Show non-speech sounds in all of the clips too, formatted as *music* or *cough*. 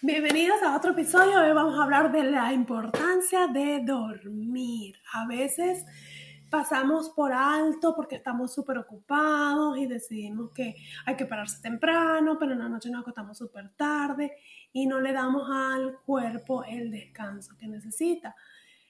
Bienvenidos a otro episodio. Hoy vamos a hablar de la importancia de dormir. A veces pasamos por alto porque estamos súper ocupados y decidimos que hay que pararse temprano, pero en la noche nos acostamos súper tarde y no le damos al cuerpo el descanso que necesita.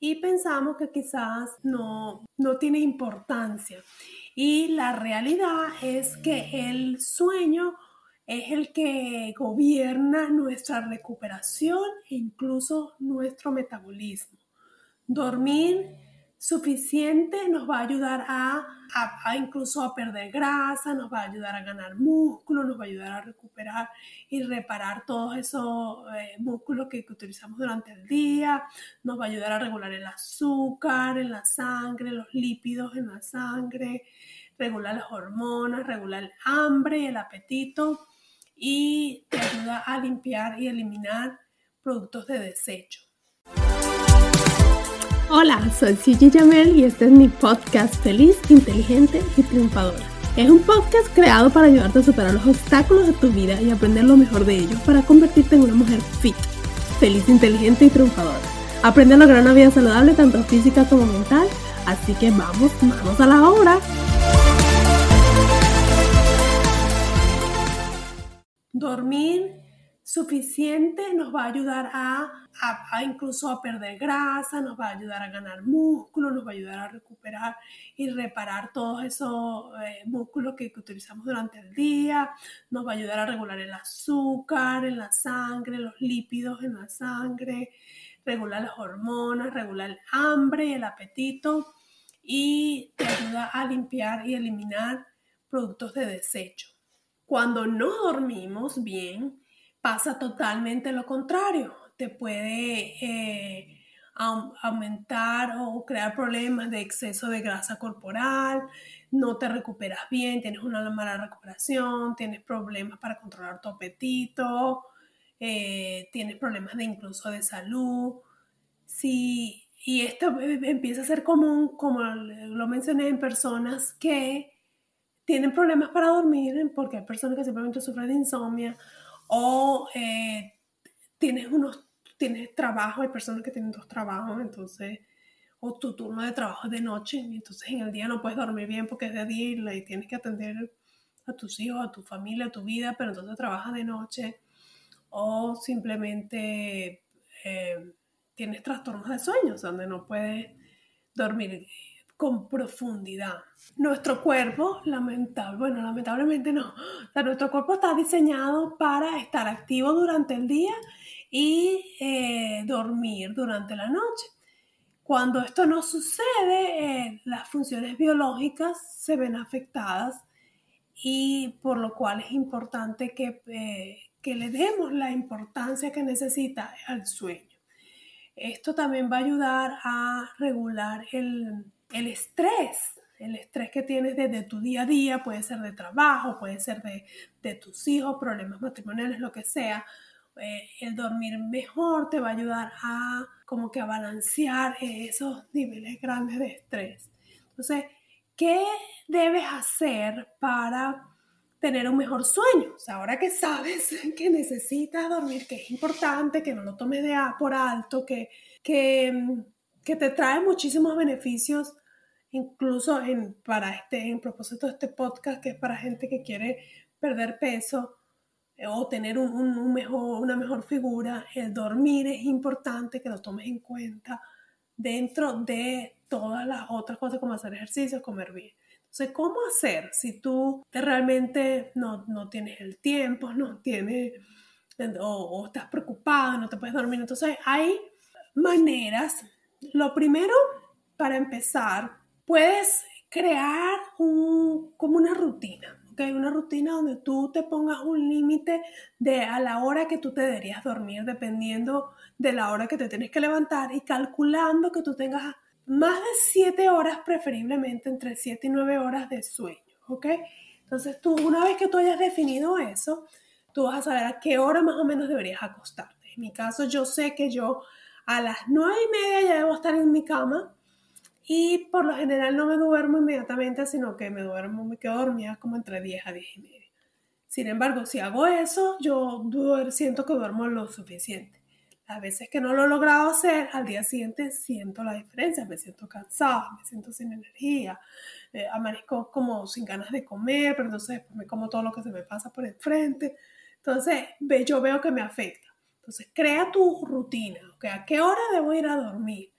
Y pensamos que quizás no, no tiene importancia. Y la realidad es que el sueño es el que gobierna nuestra recuperación e incluso nuestro metabolismo. Dormir suficiente nos va a ayudar a, incluso a perder grasa, nos va a ayudar a ganar músculo, nos va a ayudar a recuperar y reparar todos esos eh, músculos que, que, utilizamos durante el día, nos va a ayudar a regular el azúcar en la sangre, los lípidos en la sangre, regular las hormonas, regular el hambre y el apetito y te ayuda a limpiar y eliminar productos de desecho. Hola, soy Gigi Jamel y este es mi podcast Feliz, Inteligente y Triunfadora. Es un podcast creado para ayudarte a superar los obstáculos de tu vida y aprender lo mejor de ellos para convertirte en una mujer fit, feliz, inteligente y triunfadora. Aprende a lograr una vida saludable tanto física como mental, así que vamos, vamos a la obra. Dormir suficiente nos va a ayudar a, incluso a perder grasa, nos va a ayudar a ganar músculo, nos va a ayudar a recuperar y reparar todos esos eh, músculos que, que, utilizamos durante el día, nos va a ayudar a regular el azúcar en la sangre, los lípidos en la sangre, regular las hormonas, regular el hambre y el apetito y te ayuda a limpiar y eliminar productos de desecho. Cuando no dormimos bien, pasa totalmente lo contrario. Te puede eh, aumentar o crear problemas de exceso de grasa corporal, no te recuperas bien, tienes una mala recuperación, tienes problemas para controlar tu apetito, eh, tienes problemas de incluso de salud. y esto empieza a ser común, como lo mencioné, en personas que tienen problemas para dormir, porque hay personas que simplemente sufren de insomnio, o eh, tienes unos, tienes trabajo, hay personas que tienen dos trabajos, entonces, o tu turno de trabajo es de noche, y entonces en el día no puedes dormir bien porque es de día y tienes que atender a tus hijos, a tu familia, a tu vida, pero entonces trabajas de noche, o simplemente eh, tienes trastornos de sueños donde no puedes dormir con profundidad. Nuestro cuerpo, lamentable, bueno, lamentablemente no, nuestro cuerpo está diseñado para estar activo durante el día y eh, dormir durante la noche. Cuando esto no sucede, eh, las funciones biológicas se ven afectadas y por lo cual es importante que, eh, que le demos la importancia que necesita al sueño. Esto también va a ayudar a regular el, el estrés, el estrés que tienes desde tu día a día, puede ser de trabajo, puede ser de, tus hijos, problemas matrimoniales, lo que sea. Eh, el dormir mejor te va a ayudar a como que a balancear esos niveles grandes de estrés. Entonces, ¿qué debes hacer para tener un mejor sueño? O sea, ahora que sabes *laughs* que necesitas dormir, que es importante, que no lo tomes de a por alto, que, que, que te trae muchísimos beneficios incluso en, para este, en propósito de este podcast, que es para gente que quiere perder peso eh, o tener un, mejor, una mejor figura, el dormir es importante que lo tomes en cuenta dentro de todas las otras cosas como hacer ejercicio, comer bien. Entonces, ¿cómo hacer si tú realmente no, no tienes el tiempo, no tienes, o, o estás preocupado, no te puedes dormir? Entonces, hay maneras. Lo primero, para empezar, puedes crear como una rutina, ¿ok? Una rutina donde tú te pongas un límite de a la hora que tú te deberías dormir, dependiendo de la hora que te tienes que levantar y calculando que tú tengas más de 7 horas, preferiblemente entre 7 y 9 horas de sueño, ¿ok? Entonces tú, una vez que tú hayas definido eso, tú vas a saber a qué hora más o menos deberías acostarte. En mi caso, yo sé que yo a las 9 y media ya debo estar en mi cama y por lo general no me duermo inmediatamente, sino que me duermo, me quedo dormida como entre 10 a 10 y media. Sin embargo, si hago eso, yo siento que duermo lo suficiente. Las veces que no lo he logrado hacer, al día siguiente siento la diferencia, me siento cansada, me siento sin energía, eh, amanezco como sin ganas de comer, pero entonces me como todo lo que se me pasa por el frente. Entonces, yo veo que me afecta. Entonces, crea tu rutina, ¿a qué hora debo ir a dormir?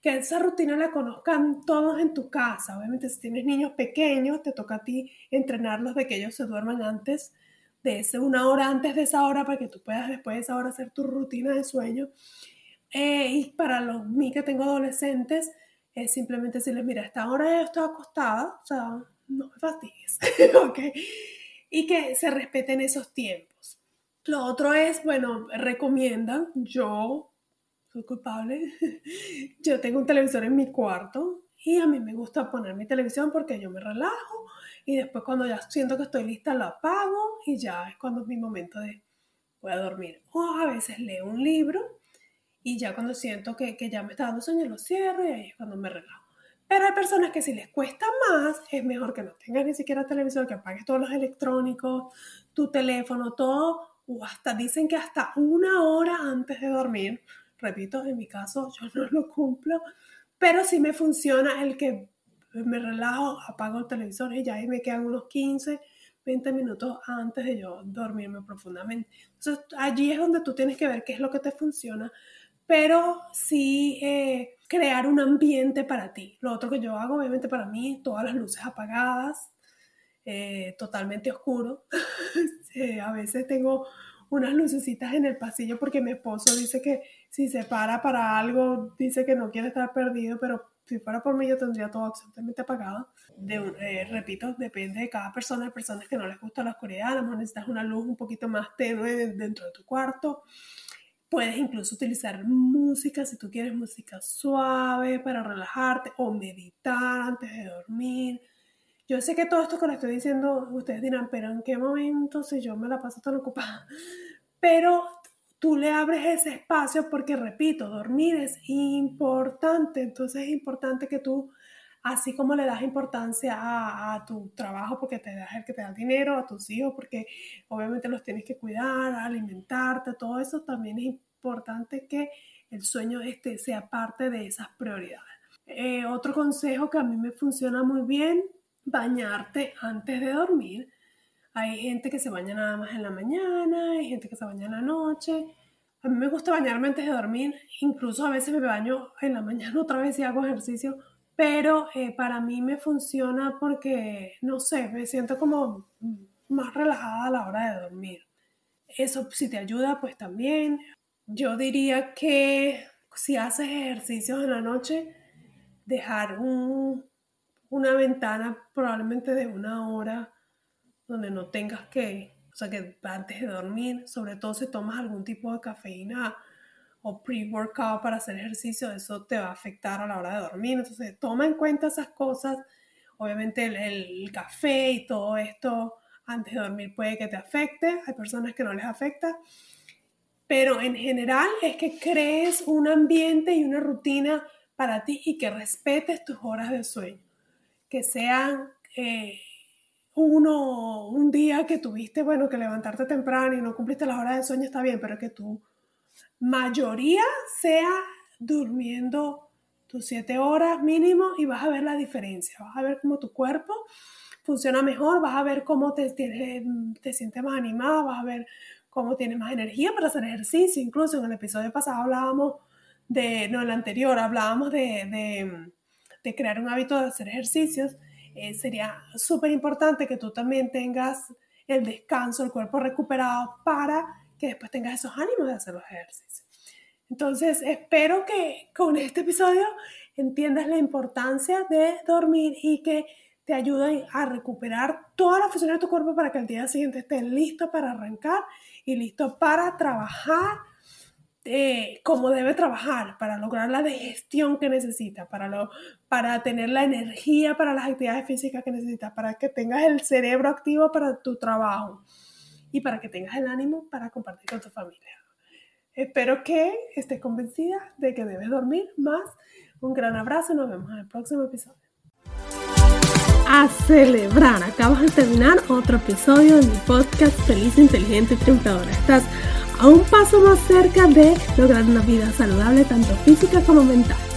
que esa rutina la conozcan todos en tu casa. Obviamente si tienes niños pequeños, te toca a ti entrenarlos de que ellos se duerman antes de ese, una hora antes de esa hora para que tú puedas después de esa hora hacer tu rutina de sueño. Eh, y para los, mí que tengo adolescentes, es simplemente decirles, mira, esta hora yo estoy acostada, o sea, no me fastidies, *laughs* ¿ok? Y que se respeten esos tiempos. Lo otro es, bueno, recomiendan, yo soy culpable. *laughs* yo tengo un televisor en mi cuarto y a mí me gusta poner mi televisión porque yo me relajo y después cuando ya siento que estoy lista la apago y ya es cuando es mi momento de voy a dormir. O a veces leo un libro y ya cuando siento que, que ya me está dando sueño lo cierro y ahí es cuando me relajo. Pero hay personas que si les cuesta más, es mejor que no tengas ni siquiera televisor, que apagues todos los electrónicos, tu teléfono, todo, o hasta dicen que hasta una hora antes de dormir Repito, en mi caso yo no lo cumplo, pero sí me funciona el que me relajo, apago el televisor y ya ahí me quedan unos 15, 20 minutos antes de yo dormirme profundamente. Entonces allí es donde tú tienes que ver qué es lo que te funciona, pero sí eh, crear un ambiente para ti. Lo otro que yo hago, obviamente para mí, todas las luces apagadas, eh, totalmente oscuro. *laughs* Eh, a veces tengo unas lucecitas en el pasillo porque mi esposo dice que si se para para algo, dice que no quiere estar perdido, pero si fuera por mí yo tendría todo absolutamente apagado. De, eh, repito, depende de cada persona. Hay personas que no les gusta la oscuridad, a lo mejor necesitas una luz un poquito más tenue dentro de tu cuarto. Puedes incluso utilizar música, si tú quieres música suave para relajarte o meditar antes de dormir. Yo sé que todo esto que les estoy diciendo, ustedes dirán, pero ¿en qué momento si yo me la paso tan ocupada? Pero tú le abres ese espacio porque, repito, dormir es importante. Entonces es importante que tú, así como le das importancia a, tu trabajo porque te das el que te da dinero, a tus hijos porque obviamente los tienes que cuidar, alimentarte, todo eso, también es importante que el sueño este sea parte de esas prioridades. Eh, otro consejo que a mí me funciona muy bien bañarte antes de dormir. Hay gente que se baña nada más en la mañana, hay gente que se baña en la noche. A mí me gusta bañarme antes de dormir, incluso a veces me baño en la *laughs* mañana otra vez y hago ejercicio, pero eh, para mí me funciona porque, no sé, me siento como más relajada a la hora de dormir. Eso si te ayuda, pues también. Yo diría que si haces ejercicios en la noche, dejar un una ventana probablemente de una hora donde no tengas que, o sea, que antes de dormir, sobre todo si tomas algún tipo de cafeína o pre-workout para hacer ejercicio, eso te va a afectar a la hora de dormir. Entonces, toma en cuenta esas cosas. Obviamente el, café y todo esto antes de dormir puede que te afecte. Hay personas que no les afecta. Pero en general es que crees un ambiente y una rutina para ti y que respetes tus horas de sueño que sean eh, uno, un día que tuviste, bueno, que levantarte temprano y no cumpliste las horas de sueño está bien, pero que tu mayoría sea durmiendo tus siete horas mínimo y vas a ver la diferencia, vas a ver cómo tu cuerpo funciona mejor, vas a ver cómo te, te, te sientes más animada, vas a ver cómo tienes más energía para hacer ejercicio. Incluso en el episodio pasado hablábamos de, no, el anterior, hablábamos de de crear un hábito de hacer ejercicios, eh, sería súper importante que tú también tengas el descanso, el cuerpo recuperado para que después tengas esos ánimos de hacer los ejercicios. Entonces, espero que con este episodio entiendas la importancia de dormir y que te ayuda a recuperar todas las funciones de tu cuerpo para que al día siguiente estés listo para arrancar y listo para trabajar eh, como debe trabajar, para lograr la digestión que necesita, para, lo, para tener la energía para las actividades físicas que necesitas, para que tengas el cerebro activo para tu trabajo y para que tengas el ánimo para compartir con tu familia. Espero que estés convencida de que debes dormir más. Un gran abrazo y nos vemos en el próximo episodio. A celebrar, acabas de terminar otro episodio de mi podcast Feliz, Inteligente y Triunfadora. Estás a un paso más cerca de lograr una vida saludable tanto física como mental.